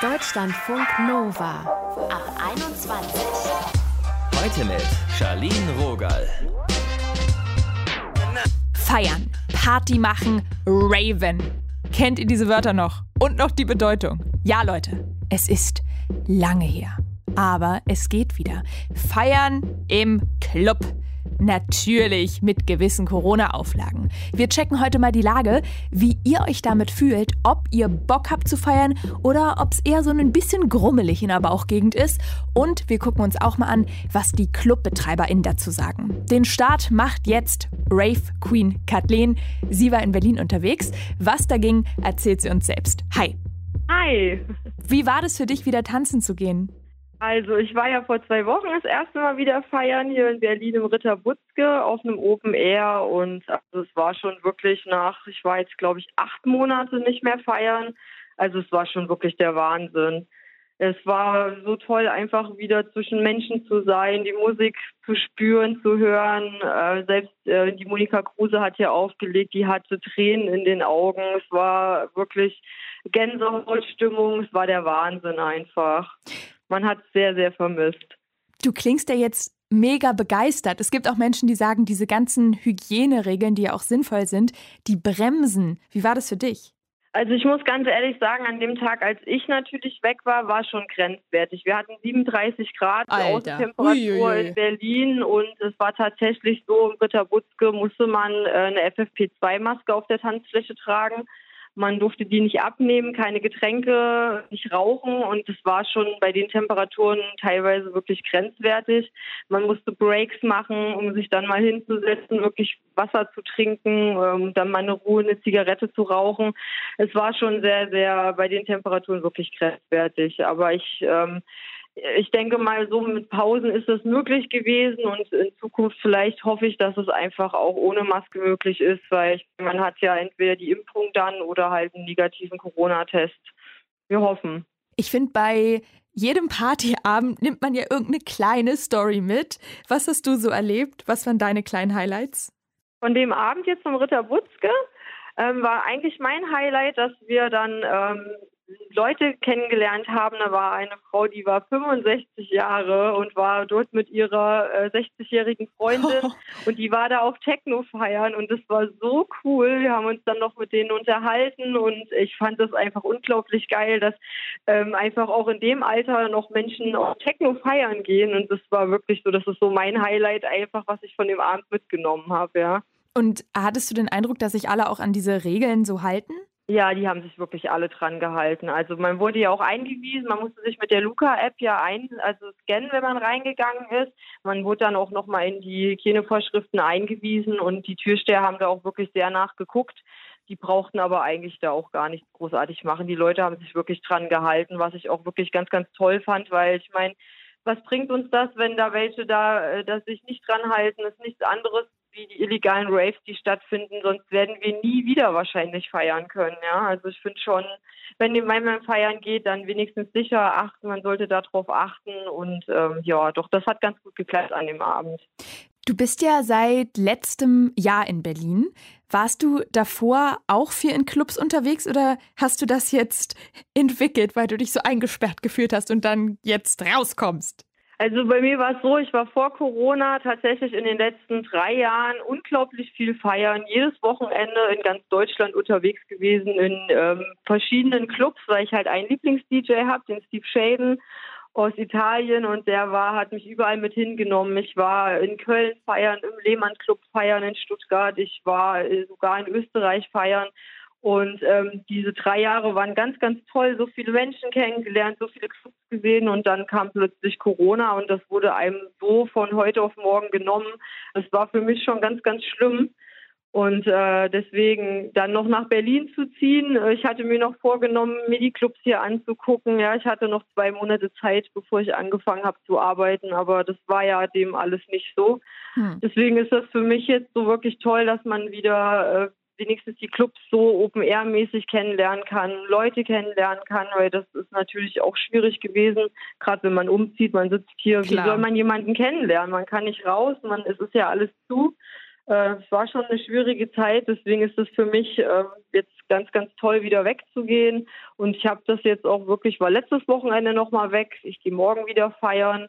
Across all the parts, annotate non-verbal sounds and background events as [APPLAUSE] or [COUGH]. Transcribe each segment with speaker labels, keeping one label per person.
Speaker 1: Deutschlandfunk Nova ab 21.
Speaker 2: Heute mit Charlene Rogal.
Speaker 3: Feiern, Party machen, Raven. Kennt ihr diese Wörter noch? Und noch die Bedeutung? Ja, Leute, es ist lange her. Aber es geht wieder. Feiern im Club. Natürlich mit gewissen Corona-Auflagen. Wir checken heute mal die Lage, wie ihr euch damit fühlt, ob ihr Bock habt zu feiern oder ob es eher so ein bisschen grummelig in der Bauchgegend ist. Und wir gucken uns auch mal an, was die ClubbetreiberInnen dazu sagen. Den Start macht jetzt Rave Queen Kathleen. Sie war in Berlin unterwegs. Was da ging, erzählt sie uns selbst. Hi.
Speaker 4: Hi.
Speaker 3: Wie war das für dich, wieder tanzen zu gehen?
Speaker 4: Also ich war ja vor zwei Wochen das erste Mal wieder feiern hier in Berlin im Ritter Butzke auf einem Open Air und also es war schon wirklich nach, ich war jetzt glaube ich acht Monate nicht mehr feiern. Also es war schon wirklich der Wahnsinn. Es war so toll, einfach wieder zwischen Menschen zu sein, die Musik zu spüren, zu hören. Äh, selbst äh, die Monika Kruse hat hier aufgelegt, die hatte Tränen in den Augen. Es war wirklich Gänsehautstimmung, es war der Wahnsinn einfach man hat es sehr, sehr vermisst.
Speaker 3: Du klingst ja jetzt mega begeistert. Es gibt auch Menschen, die sagen, diese ganzen Hygieneregeln, die ja auch sinnvoll sind, die bremsen. Wie war das für dich?
Speaker 4: Also ich muss ganz ehrlich sagen, an dem Tag, als ich natürlich weg war, war schon grenzwertig. Wir hatten 37 Grad Außentemperatur in Berlin und es war tatsächlich so, im Ritter Butzke musste man äh, eine FFP2-Maske auf der Tanzfläche tragen. Man durfte die nicht abnehmen, keine Getränke, nicht rauchen und das war schon bei den Temperaturen teilweise wirklich grenzwertig. Man musste Breaks machen, um sich dann mal hinzusetzen, wirklich Wasser zu trinken, ähm, dann mal eine Ruhe, eine Zigarette zu rauchen. Es war schon sehr, sehr bei den Temperaturen wirklich grenzwertig. Aber ich ähm, ich denke mal, so mit Pausen ist das möglich gewesen und in Zukunft vielleicht hoffe ich, dass es einfach auch ohne Maske möglich ist, weil man hat ja entweder die Impfung dann oder halt einen negativen Corona-Test. Wir hoffen.
Speaker 3: Ich finde, bei jedem Partyabend nimmt man ja irgendeine kleine Story mit. Was hast du so erlebt? Was waren deine kleinen Highlights?
Speaker 4: Von dem Abend jetzt zum Ritter Butzke ähm, war eigentlich mein Highlight, dass wir dann ähm, Leute kennengelernt haben. Da war eine Frau, die war 65 Jahre und war dort mit ihrer äh, 60-jährigen Freundin oh. [LAUGHS] und die war da auf Techno feiern und das war so cool. Wir haben uns dann noch mit denen unterhalten und ich fand das einfach unglaublich geil, dass ähm, einfach auch in dem Alter noch Menschen auf Techno feiern gehen und das war wirklich so, das ist so mein Highlight einfach, was ich von dem Abend mitgenommen habe, ja.
Speaker 3: Und hattest du den Eindruck, dass sich alle auch an diese Regeln so halten?
Speaker 4: Ja, die haben sich wirklich alle dran gehalten. Also man wurde ja auch eingewiesen, man musste sich mit der Luca-App ja ein, also scannen, wenn man reingegangen ist. Man wurde dann auch nochmal in die Hygienevorschriften eingewiesen und die Türsteher haben da auch wirklich sehr nachgeguckt. Die brauchten aber eigentlich da auch gar nichts großartig machen. Die Leute haben sich wirklich dran gehalten, was ich auch wirklich ganz, ganz toll fand, weil ich meine, was bringt uns das, wenn da welche da, äh, dass sich nicht dran halten, ist nichts anderes wie die illegalen Raves, die stattfinden, sonst werden wir nie wieder wahrscheinlich feiern können. Ja, also ich finde schon, wenn man feiern geht, dann wenigstens sicher achten. Man sollte darauf achten und ähm, ja, doch das hat ganz gut geklappt an dem Abend.
Speaker 3: Du bist ja seit letztem Jahr in Berlin. Warst du davor auch viel in Clubs unterwegs oder hast du das jetzt entwickelt, weil du dich so eingesperrt gefühlt hast und dann jetzt rauskommst?
Speaker 4: Also bei mir war es so, ich war vor Corona tatsächlich in den letzten drei Jahren unglaublich viel feiern, jedes Wochenende in ganz Deutschland unterwegs gewesen, in ähm, verschiedenen Clubs, weil ich halt einen Lieblings-DJ habe, den Steve Shaden aus Italien und der war, hat mich überall mit hingenommen. Ich war in Köln feiern, im Lehmann Club feiern in Stuttgart, ich war äh, sogar in Österreich feiern und ähm, diese drei Jahre waren ganz, ganz toll, so viele Menschen kennengelernt, so viele Clubs gesehen und dann kam plötzlich Corona und das wurde einem so von heute auf morgen genommen. Das war für mich schon ganz, ganz schlimm. Und äh, deswegen dann noch nach Berlin zu ziehen. Ich hatte mir noch vorgenommen, mir die Clubs hier anzugucken. Ja, ich hatte noch zwei Monate Zeit, bevor ich angefangen habe zu arbeiten, aber das war ja dem alles nicht so. Hm. Deswegen ist das für mich jetzt so wirklich toll, dass man wieder äh, wenigstens die Clubs so Open-Air-mäßig kennenlernen kann, Leute kennenlernen kann, weil das ist natürlich auch schwierig gewesen, gerade wenn man umzieht, man sitzt hier, Klar. wie soll man jemanden kennenlernen? Man kann nicht raus, man, es ist ja alles zu. Äh, es war schon eine schwierige Zeit, deswegen ist es für mich äh, jetzt ganz, ganz toll, wieder wegzugehen. Und ich habe das jetzt auch wirklich, war letztes Wochenende nochmal weg. Ich gehe morgen wieder feiern.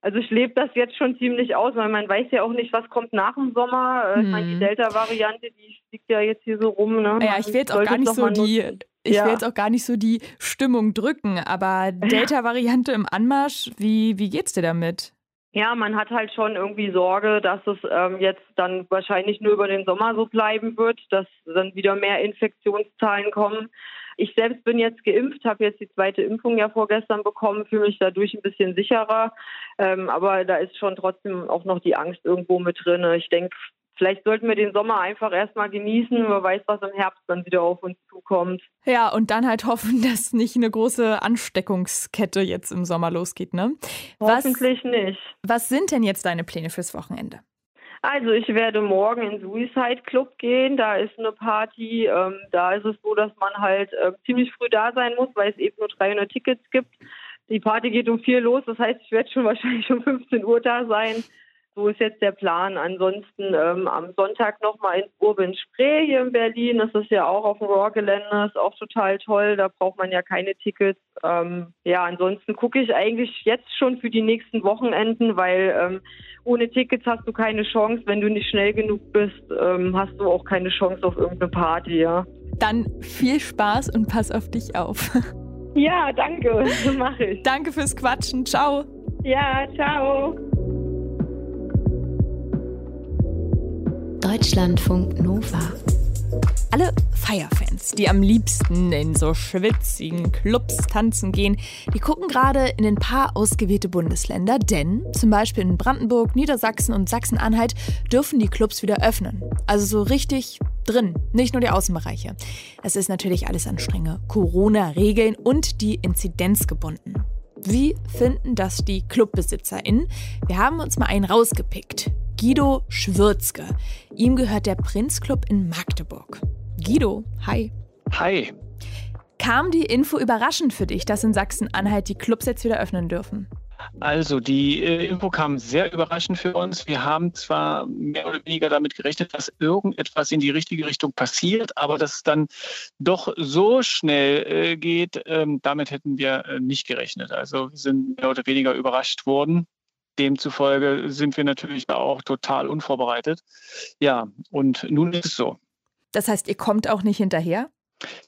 Speaker 4: Also ich lebe das jetzt schon ziemlich aus, weil man weiß ja auch nicht, was kommt nach dem Sommer. Hm. Ich meine, die mhm. Delta-Variante, die liegt ja jetzt hier so rum. Ne?
Speaker 3: Ja, ich will jetzt auch gar nicht so die, ich ja. will jetzt auch gar nicht so die Stimmung drücken, aber [LAUGHS] Delta-Variante im Anmarsch, wie, wie geht's dir damit?
Speaker 4: Ja, man hat halt schon irgendwie Sorge, dass es ähm, jetzt dann wahrscheinlich nur über den Sommer so bleiben wird, dass dann wieder mehr Infektionszahlen kommen. Ich selbst bin jetzt geimpft, habe jetzt die zweite Impfung ja vorgestern bekommen, fühle mich dadurch ein bisschen sicherer. Ähm, aber da ist schon trotzdem auch noch die Angst irgendwo mit drin. Ich denke, vielleicht sollten wir den Sommer einfach erstmal genießen. Wer weiß, was im Herbst dann wieder auf uns zukommt.
Speaker 3: Ja, und dann halt hoffen, [LAUGHS] dass nicht eine große Ansteckungskette jetzt im Sommer losgeht, ne?
Speaker 4: Hoffentlich was, nicht.
Speaker 3: Was sind denn jetzt deine Pläne fürs Wochenende?
Speaker 4: Also ich werde morgen in Suicide Club gehen. Da ist eine Party. Ähm, da ist es so, dass man halt äh, ziemlich früh da sein muss, weil es eben nur 300 Tickets gibt. Die Party geht um vier los. Das heißt, ich werde schon [LAUGHS] wahrscheinlich um 15 Uhr da sein. So ist jetzt der Plan. Ansonsten ähm, am Sonntag nochmal in Urban Spree hier in Berlin. Das ist ja auch auf dem Rohrgelände, ist auch total toll. Da braucht man ja keine Tickets. Ähm, ja, ansonsten gucke ich eigentlich jetzt schon für die nächsten Wochenenden, weil ähm, ohne Tickets hast du keine Chance. Wenn du nicht schnell genug bist, ähm, hast du auch keine Chance auf irgendeine Party, ja.
Speaker 3: Dann viel Spaß und pass auf dich auf.
Speaker 4: Ja, danke. [LAUGHS] Mache ich.
Speaker 3: Danke fürs Quatschen. Ciao.
Speaker 4: Ja, ciao.
Speaker 1: Deutschlandfunk Nova.
Speaker 3: Alle Feierfans, die am liebsten in so schwitzigen Clubs tanzen gehen, die gucken gerade in ein paar ausgewählte Bundesländer, denn zum Beispiel in Brandenburg, Niedersachsen und Sachsen-Anhalt dürfen die Clubs wieder öffnen. Also so richtig drin, nicht nur die Außenbereiche. Es ist natürlich alles an strenge Corona-Regeln und die Inzidenz gebunden. Wie finden das die ClubbesitzerInnen? Wir haben uns mal einen rausgepickt. Guido Schwürzke. Ihm gehört der Prinzclub in Magdeburg. Guido, hi.
Speaker 5: Hi.
Speaker 3: Kam die Info überraschend für dich, dass in Sachsen-Anhalt die Clubs jetzt wieder öffnen dürfen?
Speaker 5: Also die äh, Info kam sehr überraschend für uns. Wir haben zwar mehr oder weniger damit gerechnet, dass irgendetwas in die richtige Richtung passiert, aber dass es dann doch so schnell äh, geht, ähm, damit hätten wir äh, nicht gerechnet. Also wir sind mehr oder weniger überrascht worden. Demzufolge sind wir natürlich auch total unvorbereitet. Ja, und nun ist es so.
Speaker 3: Das heißt, ihr kommt auch nicht hinterher?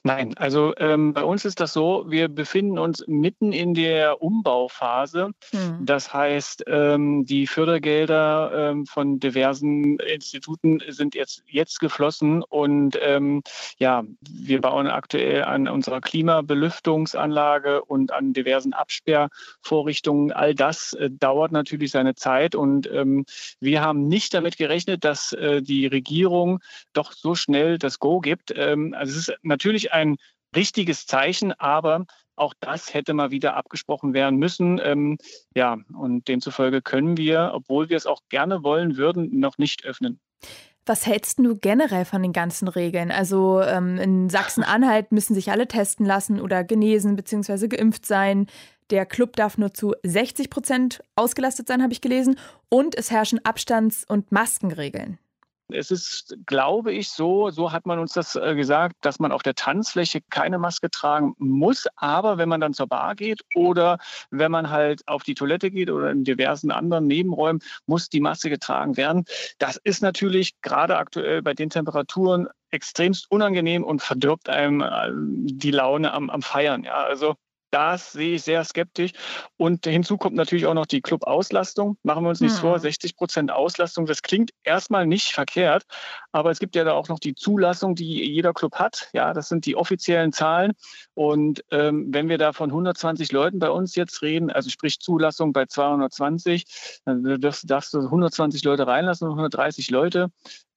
Speaker 5: Nein, also ähm, bei uns ist das so, wir befinden uns mitten in der Umbauphase. Hm. Das heißt, ähm, die Fördergelder ähm, von diversen Instituten sind jetzt, jetzt geflossen und ähm, ja, wir bauen aktuell an unserer Klimabelüftungsanlage und an diversen Absperrvorrichtungen. All das äh, dauert natürlich seine Zeit und ähm, wir haben nicht damit gerechnet, dass äh, die Regierung doch so schnell das Go gibt. Ähm, also es ist natürlich natürlich ein richtiges Zeichen, aber auch das hätte mal wieder abgesprochen werden müssen. Ähm, ja, und demzufolge können wir, obwohl wir es auch gerne wollen würden, noch nicht öffnen.
Speaker 3: Was hältst du generell von den ganzen Regeln? Also ähm, in Sachsen-Anhalt müssen sich alle testen lassen oder genesen bzw. geimpft sein. Der Club darf nur zu 60 Prozent ausgelastet sein, habe ich gelesen. Und es herrschen Abstands- und Maskenregeln.
Speaker 5: Es ist, glaube ich, so, so hat man uns das äh, gesagt, dass man auf der Tanzfläche keine Maske tragen muss. Aber wenn man dann zur Bar geht oder wenn man halt auf die Toilette geht oder in diversen anderen Nebenräumen, muss die Maske getragen werden. Das ist natürlich gerade aktuell bei den Temperaturen extremst unangenehm und verdirbt einem äh, die Laune am, am Feiern. Ja, also das sehe ich sehr skeptisch. Und hinzu kommt natürlich auch noch die Club-Auslastung. Machen wir uns nichts hm. vor, 60 Prozent Auslastung, das klingt erstmal nicht verkehrt, aber es gibt ja da auch noch die Zulassung, die jeder Club hat. Ja, das sind die offiziellen Zahlen. Und ähm, wenn wir da von 120 Leuten bei uns jetzt reden, also sprich Zulassung bei 220, dann darfst, darfst du 120 Leute reinlassen und 130 Leute.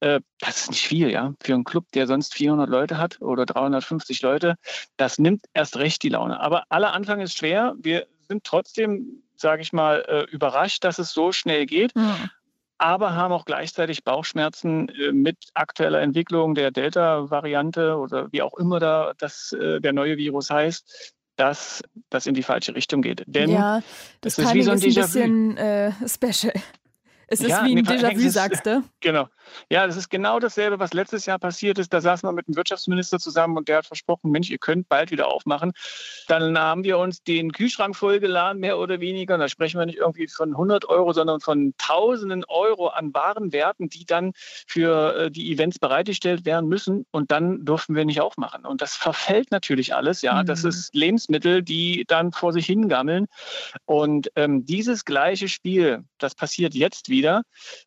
Speaker 5: Äh, das ist nicht viel, ja. Für einen Club, der sonst 400 Leute hat oder 350 Leute, das nimmt erst recht die Laune. Aber Anfang ist schwer. Wir sind trotzdem, sage ich mal, äh, überrascht, dass es so schnell geht. Mhm aber haben auch gleichzeitig Bauchschmerzen äh, mit aktueller Entwicklung der Delta-Variante oder wie auch immer da das, der neue Virus heißt, dass das in die falsche Richtung geht.
Speaker 3: Denn ja, das ist wie so ein, ist ein bisschen äh, [LAUGHS] special. Es ist ja, wie ein Déjà-vu, sagst du.
Speaker 5: Genau. Ja, das ist genau dasselbe, was letztes Jahr passiert ist. Da saßen wir mit dem Wirtschaftsminister zusammen und der hat versprochen, Mensch, ihr könnt bald wieder aufmachen. Dann haben wir uns den Kühlschrank vollgeladen, mehr oder weniger. Und da sprechen wir nicht irgendwie von 100 Euro, sondern von Tausenden Euro an Warenwerten, die dann für äh, die Events bereitgestellt werden müssen. Und dann durften wir nicht aufmachen. Und das verfällt natürlich alles. Ja, mhm. das ist Lebensmittel, die dann vor sich hingammeln. Und ähm, dieses gleiche Spiel, das passiert jetzt wieder.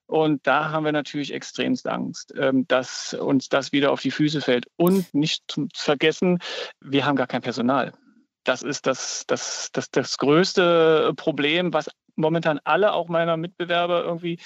Speaker 5: Und da haben wir natürlich extremst Angst, ähm, dass uns das wieder auf die Füße fällt. Und nicht zu vergessen, wir haben gar kein Personal. Das ist das, das, das, das größte Problem, was momentan alle, auch meiner Mitbewerber, irgendwie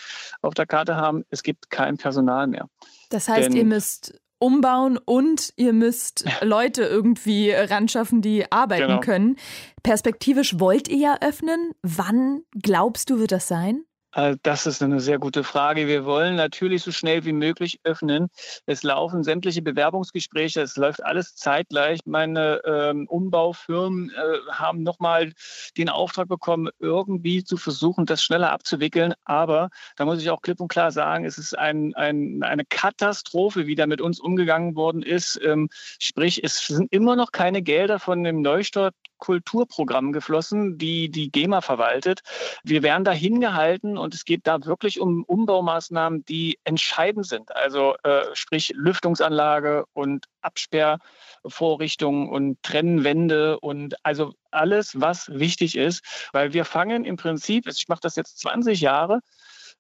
Speaker 5: auf der Karte haben. Es gibt kein Personal mehr.
Speaker 3: Das heißt, Denn, ihr müsst umbauen und ihr müsst Leute irgendwie ranschaffen, die arbeiten genau. können. Perspektivisch wollt ihr ja öffnen. Wann glaubst du, wird das sein?
Speaker 5: Äh, das ist eine sehr gute Frage. Wir wollen natürlich so schnell wie möglich öffnen. Es laufen sämtliche Bewerbungsgespräche, es läuft alles zeitgleich. Meine ähm, Umbaufirmen äh, haben nochmal den Auftrag bekommen, irgendwie zu versuchen, das schneller abzuwickeln. Aber da muss ich auch klipp und klar sagen, es ist ein, ein, eine Katastrophe, wie da mit uns umgegangen worden ist. Ähm, sprich, es sind immer noch keine Gelder von dem Neustart Kulturprogramm geflossen, die die GEMA verwaltet. Wir werden da hingehalten und es geht da wirklich um Umbaumaßnahmen, die entscheidend sind. Also äh, sprich Lüftungsanlage und Absperrvorrichtungen und Trennwände und also alles, was wichtig ist, weil wir fangen im Prinzip, ich mache das jetzt 20 Jahre,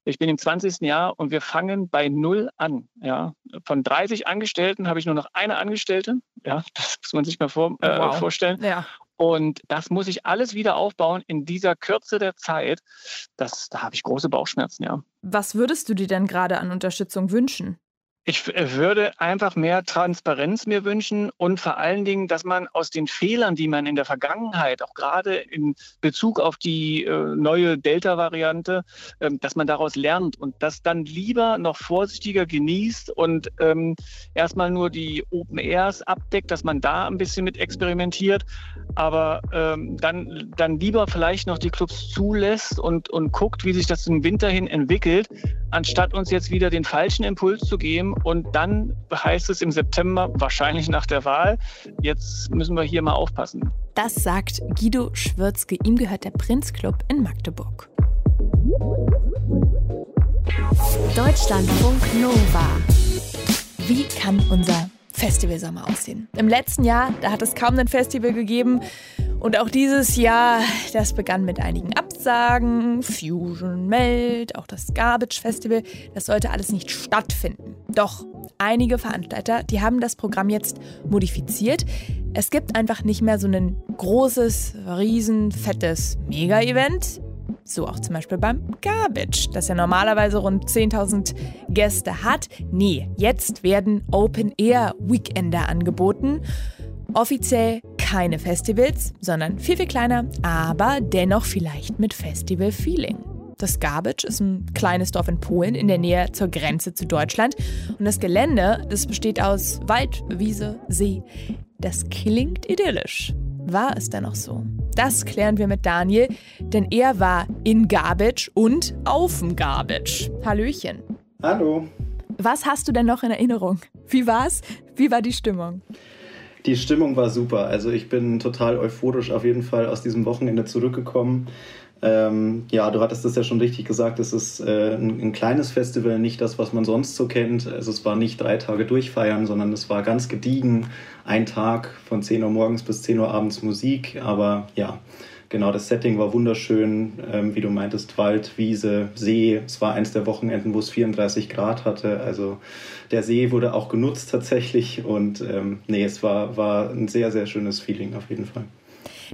Speaker 5: ich bin im 20. Jahr und wir fangen bei Null an. Ja. Von 30 Angestellten habe ich nur noch eine Angestellte. Ja, [LAUGHS] das muss man sich mal vor, äh, wow. vorstellen. Ja. Und das muss ich alles wieder aufbauen in dieser Kürze der Zeit. Das, da habe ich große Bauchschmerzen, ja.
Speaker 3: Was würdest du dir denn gerade an Unterstützung wünschen?
Speaker 5: Ich würde einfach mehr Transparenz mir wünschen und vor allen Dingen, dass man aus den Fehlern, die man in der Vergangenheit, auch gerade in Bezug auf die äh, neue Delta-Variante, ähm, dass man daraus lernt und das dann lieber noch vorsichtiger genießt und ähm, erstmal nur die Open Airs abdeckt, dass man da ein bisschen mit experimentiert, aber ähm, dann, dann lieber vielleicht noch die Clubs zulässt und, und guckt, wie sich das im Winter hin entwickelt, anstatt uns jetzt wieder den falschen Impuls zu geben und dann heißt es im September, wahrscheinlich nach der Wahl, jetzt müssen wir hier mal aufpassen.
Speaker 3: Das sagt Guido Schwürzke. Ihm gehört der Prinzclub in Magdeburg.
Speaker 1: Deutschlandfunk Nova.
Speaker 3: Wie kann unser Festival Sommer aussehen? Im letzten Jahr, da hat es kaum ein Festival gegeben. Und auch dieses Jahr, das begann mit einigen Absagen. Fusion, Meld, auch das Garbage Festival. Das sollte alles nicht stattfinden. Doch einige Veranstalter, die haben das Programm jetzt modifiziert. Es gibt einfach nicht mehr so ein großes, riesen, fettes Mega-Event. So auch zum Beispiel beim Garbage, das ja normalerweise rund 10.000 Gäste hat. Nee, jetzt werden Open-Air-Weekender angeboten. Offiziell keine Festivals, sondern viel, viel kleiner, aber dennoch vielleicht mit Festival-Feeling. Das Garbage ist ein kleines Dorf in Polen in der Nähe zur Grenze zu Deutschland. Und das Gelände, das besteht aus Wald, Wiese, See. Das klingt idyllisch. War es denn noch so? Das klären wir mit Daniel, denn er war in Garbage und auf dem Garbage. Hallöchen.
Speaker 6: Hallo.
Speaker 3: Was hast du denn noch in Erinnerung? Wie war's? Wie war die Stimmung?
Speaker 6: Die Stimmung war super. Also ich bin total euphorisch auf jeden Fall aus diesem Wochenende zurückgekommen. Ähm, ja, du hattest das ja schon richtig gesagt, es ist äh, ein, ein, kleines Festival, nicht das, was man sonst so kennt. Also es war nicht drei Tage durchfeiern, sondern es war ganz gediegen. Ein Tag von 10 Uhr morgens bis 10 Uhr abends Musik. Aber ja, genau, das Setting war wunderschön. Ähm, wie du meintest, Wald, Wiese, See. Es war eins der Wochenenden, wo es 34 Grad hatte. Also der See wurde auch genutzt tatsächlich. Und ähm, nee, es war, war ein sehr, sehr schönes Feeling auf jeden Fall.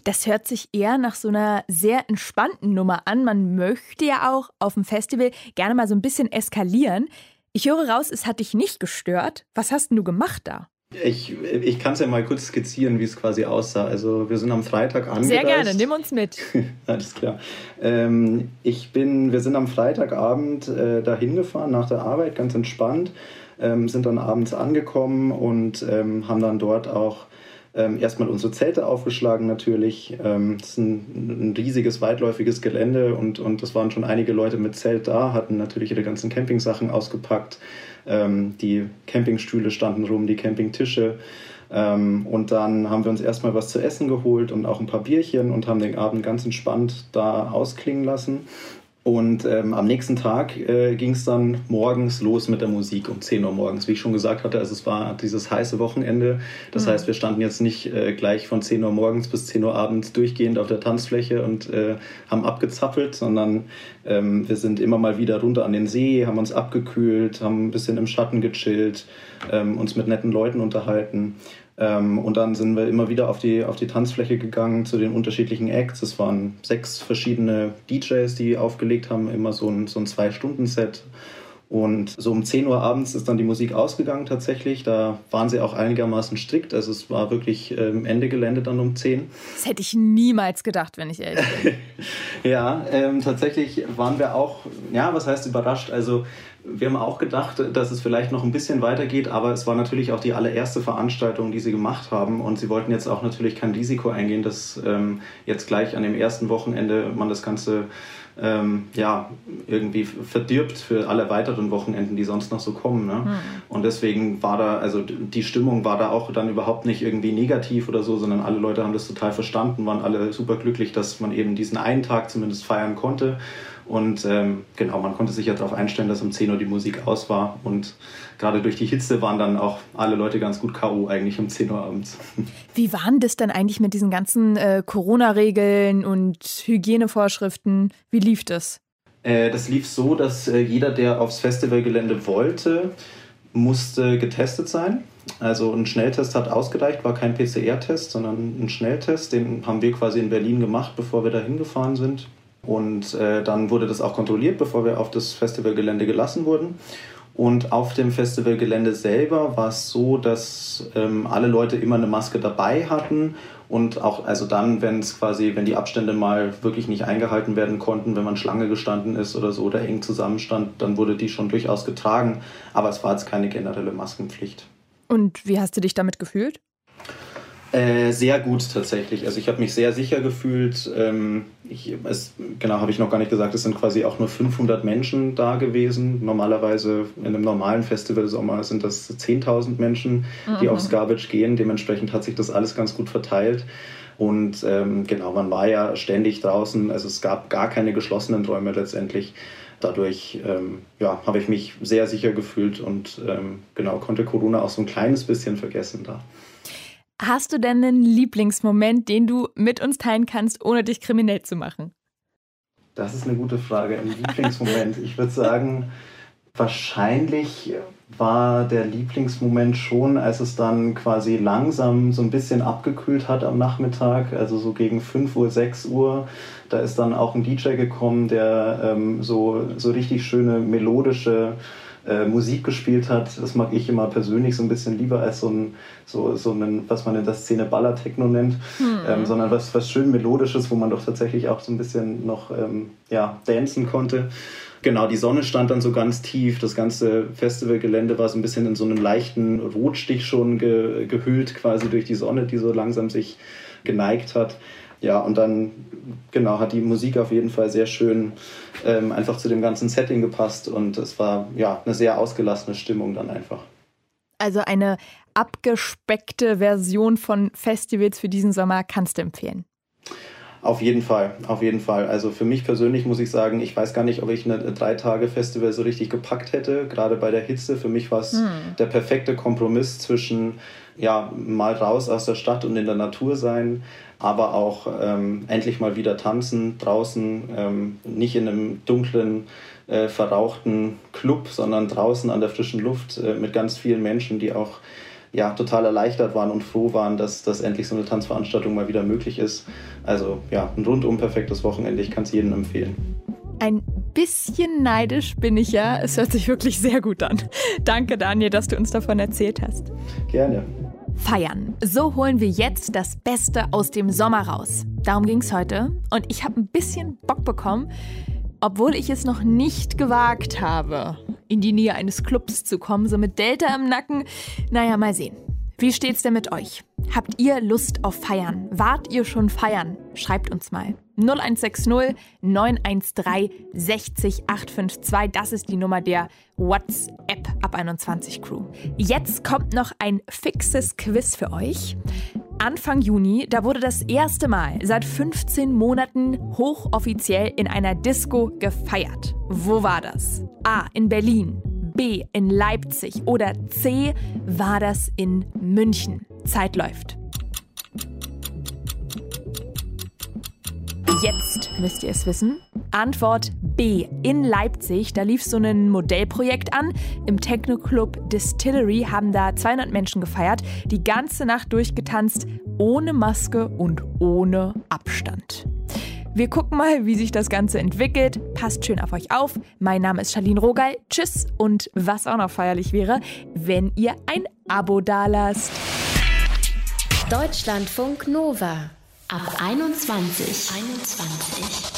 Speaker 3: Das hört sich eher nach so einer sehr entspannten Nummer an. Man möchte ja auch auf dem Festival gerne mal so ein bisschen eskalieren. Ich höre raus, es hat dich nicht gestört. Was hast denn du gemacht da?
Speaker 6: Ich, ich kann es ja mal kurz skizzieren, wie es quasi aussah. Also wir sind am Freitag angereist.
Speaker 3: Sehr gerne, nimm uns mit. [LAUGHS]
Speaker 6: Alles klar. Ähm, ich bin, wir sind am Freitagabend äh, dahin gefahren nach der Arbeit, ganz entspannt. Ähm, sind dann abends angekommen und ähm, haben dann dort auch ähm, erstmal unsere Zelte aufgeschlagen natürlich. Ähm, das ist ein, ein, riesiges, weitläufiges Gelände und, und es waren schon einige Leute mit Zelt da, hatten natürlich ihre ganzen Campingsachen ausgepackt. Ähm, die Campingstühle standen rum, die Campingtische. Ähm, und dann haben wir uns erstmal was zu essen geholt und auch ein paar Bierchen und haben den Abend ganz entspannt da ausklingen lassen. Und ähm, am nächsten Tag äh, ging es dann morgens los mit der Musik um 10 Uhr morgens. Wie ich schon gesagt hatte, also es war dieses heiße Wochenende. Das mhm. heißt, wir standen jetzt nicht äh, gleich von 10 Uhr morgens bis 10 Uhr abends durchgehend auf der Tanzfläche und äh, haben abgezappelt, sondern ähm, wir sind immer mal wieder runter an den See, haben uns abgekühlt, haben ein bisschen im Schatten gechillt, ähm, uns mit netten Leuten unterhalten. Ähm, und dann sind wir immer wieder auf die, auf die Tanzfläche gegangen zu den unterschiedlichen Acts. Es waren sechs verschiedene DJs, die aufgelegt haben, immer so ein, so ein Zwei-Stunden-Set. Und so um 10 Uhr abends ist dann die Musik ausgegangen tatsächlich. Da waren sie auch einigermaßen strikt. Also es war wirklich ähm, Ende Gelände dann um 10.
Speaker 3: Das hätte ich niemals gedacht, wenn ich ehrlich bin. [LAUGHS]
Speaker 6: ja, ähm, tatsächlich waren wir auch, ja, was heißt überrascht? Also wir haben auch gedacht, dass es vielleicht noch ein bisschen weitergeht, aber es war natürlich auch die allererste Veranstaltung, die sie gemacht haben. Und sie wollten jetzt auch natürlich kein Risiko eingehen, dass ähm, jetzt gleich an dem ersten Wochenende man das Ganze ähm, ja, irgendwie verdirbt für alle weiteren Wochenenden, die sonst noch so kommen. Ne? Mhm. Und deswegen war da, also die Stimmung war da auch dann überhaupt nicht irgendwie negativ oder so, sondern alle Leute haben das total verstanden, waren alle super glücklich, dass man eben diesen einen Tag zumindest feiern konnte. Und ähm, genau, man konnte sich ja darauf einstellen, dass um 10 Uhr die Musik aus war. Und gerade durch die Hitze waren dann auch alle Leute ganz gut K.O. eigentlich um 10 Uhr abends. [LAUGHS]
Speaker 3: Wie waren das denn eigentlich mit diesen ganzen äh, Corona-Regeln und Hygienevorschriften? Wie lief das?
Speaker 6: Äh, das lief so, dass äh, jeder, der aufs Festivalgelände wollte, musste getestet sein. Also ein Schnelltest hat ausgereicht, war kein PCR-Test, sondern ein Schnelltest. Den haben wir quasi in Berlin gemacht, bevor wir da hingefahren sind. Und äh, dann wurde das auch kontrolliert, bevor wir auf das Festivalgelände gelassen wurden. Und auf dem Festivalgelände selber war es so, dass ähm, alle Leute immer eine Maske dabei hatten und auch also dann, wenn es quasi, wenn die Abstände mal wirklich nicht eingehalten werden konnten, wenn man Schlange gestanden ist oder so oder eng zusammenstand, dann wurde die schon durchaus getragen. Aber es war jetzt keine generelle Maskenpflicht.
Speaker 3: Und wie hast du dich damit gefühlt?
Speaker 6: Äh, sehr gut tatsächlich. Also ich habe mich sehr sicher gefühlt. Ähm, ich, es, genau, habe ich noch gar nicht gesagt, es sind quasi auch nur 500 Menschen da gewesen. Normalerweise in einem normalen Festival Sommer sind das 10.000 Menschen, die mhm. aufs Garbage gehen. Dementsprechend hat sich das alles ganz gut verteilt. Und ähm, genau, man war ja ständig draußen. Also es gab gar keine geschlossenen Räume letztendlich. Dadurch ähm, ja, habe ich mich sehr sicher gefühlt und ähm, genau konnte Corona auch so ein kleines bisschen vergessen da.
Speaker 3: Hast du denn einen Lieblingsmoment, den du mit uns teilen kannst, ohne dich kriminell zu machen?
Speaker 6: Das ist eine gute Frage. Ein Lieblingsmoment. Ich würde sagen, wahrscheinlich war der Lieblingsmoment schon, als es dann quasi langsam so ein bisschen abgekühlt hat am Nachmittag, also so gegen 5 Uhr, 6 Uhr. Da ist dann auch ein DJ gekommen, der ähm, so, so richtig schöne melodische äh, Musik gespielt hat. Das mag ich immer persönlich so ein bisschen lieber als so ein, so, so ein was man in der Szene Ballertechno nennt, hm. ähm, sondern was, was schön melodisches, wo man doch tatsächlich auch so ein bisschen noch ähm, ja, dancen konnte. Genau, die Sonne stand dann so ganz tief. Das ganze Festivalgelände war so ein bisschen in so einem leichten Rotstich schon ge gehüllt, quasi durch die Sonne, die so langsam sich geneigt hat. Ja, und dann, genau, hat die Musik auf jeden Fall sehr schön ähm, einfach zu dem ganzen Setting gepasst und es war ja eine sehr ausgelassene Stimmung dann einfach.
Speaker 3: Also eine abgespeckte Version von Festivals für diesen Sommer kannst du empfehlen.
Speaker 6: Auf jeden Fall, auf jeden Fall. Also für mich persönlich muss ich sagen, ich weiß gar nicht, ob ich eine drei Tage Festival so richtig gepackt hätte, gerade bei der Hitze. Für mich war es hm. der perfekte Kompromiss zwischen ja mal raus aus der Stadt und in der Natur sein, aber auch ähm, endlich mal wieder tanzen draußen, ähm, nicht in einem dunklen, äh, verrauchten Club, sondern draußen an der frischen Luft äh, mit ganz vielen Menschen, die auch ja, total erleichtert waren und froh waren, dass, dass endlich so eine Tanzveranstaltung mal wieder möglich ist. Also ja, ein rundum perfektes Wochenende. Ich kann es jedem empfehlen.
Speaker 3: Ein bisschen neidisch bin ich ja. Es hört sich wirklich sehr gut an. Danke, Daniel, dass du uns davon erzählt hast.
Speaker 6: Gerne.
Speaker 3: Feiern. So holen wir jetzt das Beste aus dem Sommer raus. Darum ging es heute. Und ich habe ein bisschen Bock bekommen, obwohl ich es noch nicht gewagt habe, in die Nähe eines Clubs zu kommen, so mit Delta im Nacken. Naja, mal sehen. Wie steht's denn mit euch? Habt ihr Lust auf Feiern? Wart ihr schon feiern? Schreibt uns mal. 0160 913 60 852. Das ist die Nummer der WhatsApp ab 21 Crew. Jetzt kommt noch ein fixes Quiz für euch. Anfang Juni, da wurde das erste Mal seit 15 Monaten hochoffiziell in einer Disco gefeiert. Wo war das? A. In Berlin. B. In Leipzig. Oder C. War das in München? Zeit läuft. Jetzt müsst ihr es wissen. Antwort B. In Leipzig, da lief so ein Modellprojekt an. Im Techno-Club Distillery haben da 200 Menschen gefeiert, die ganze Nacht durchgetanzt, ohne Maske und ohne Abstand. Wir gucken mal, wie sich das Ganze entwickelt. Passt schön auf euch auf. Mein Name ist Charlene Rogal. Tschüss und was auch noch feierlich wäre, wenn ihr ein Abo dalasst.
Speaker 1: Deutschlandfunk Nova ab 21. 21.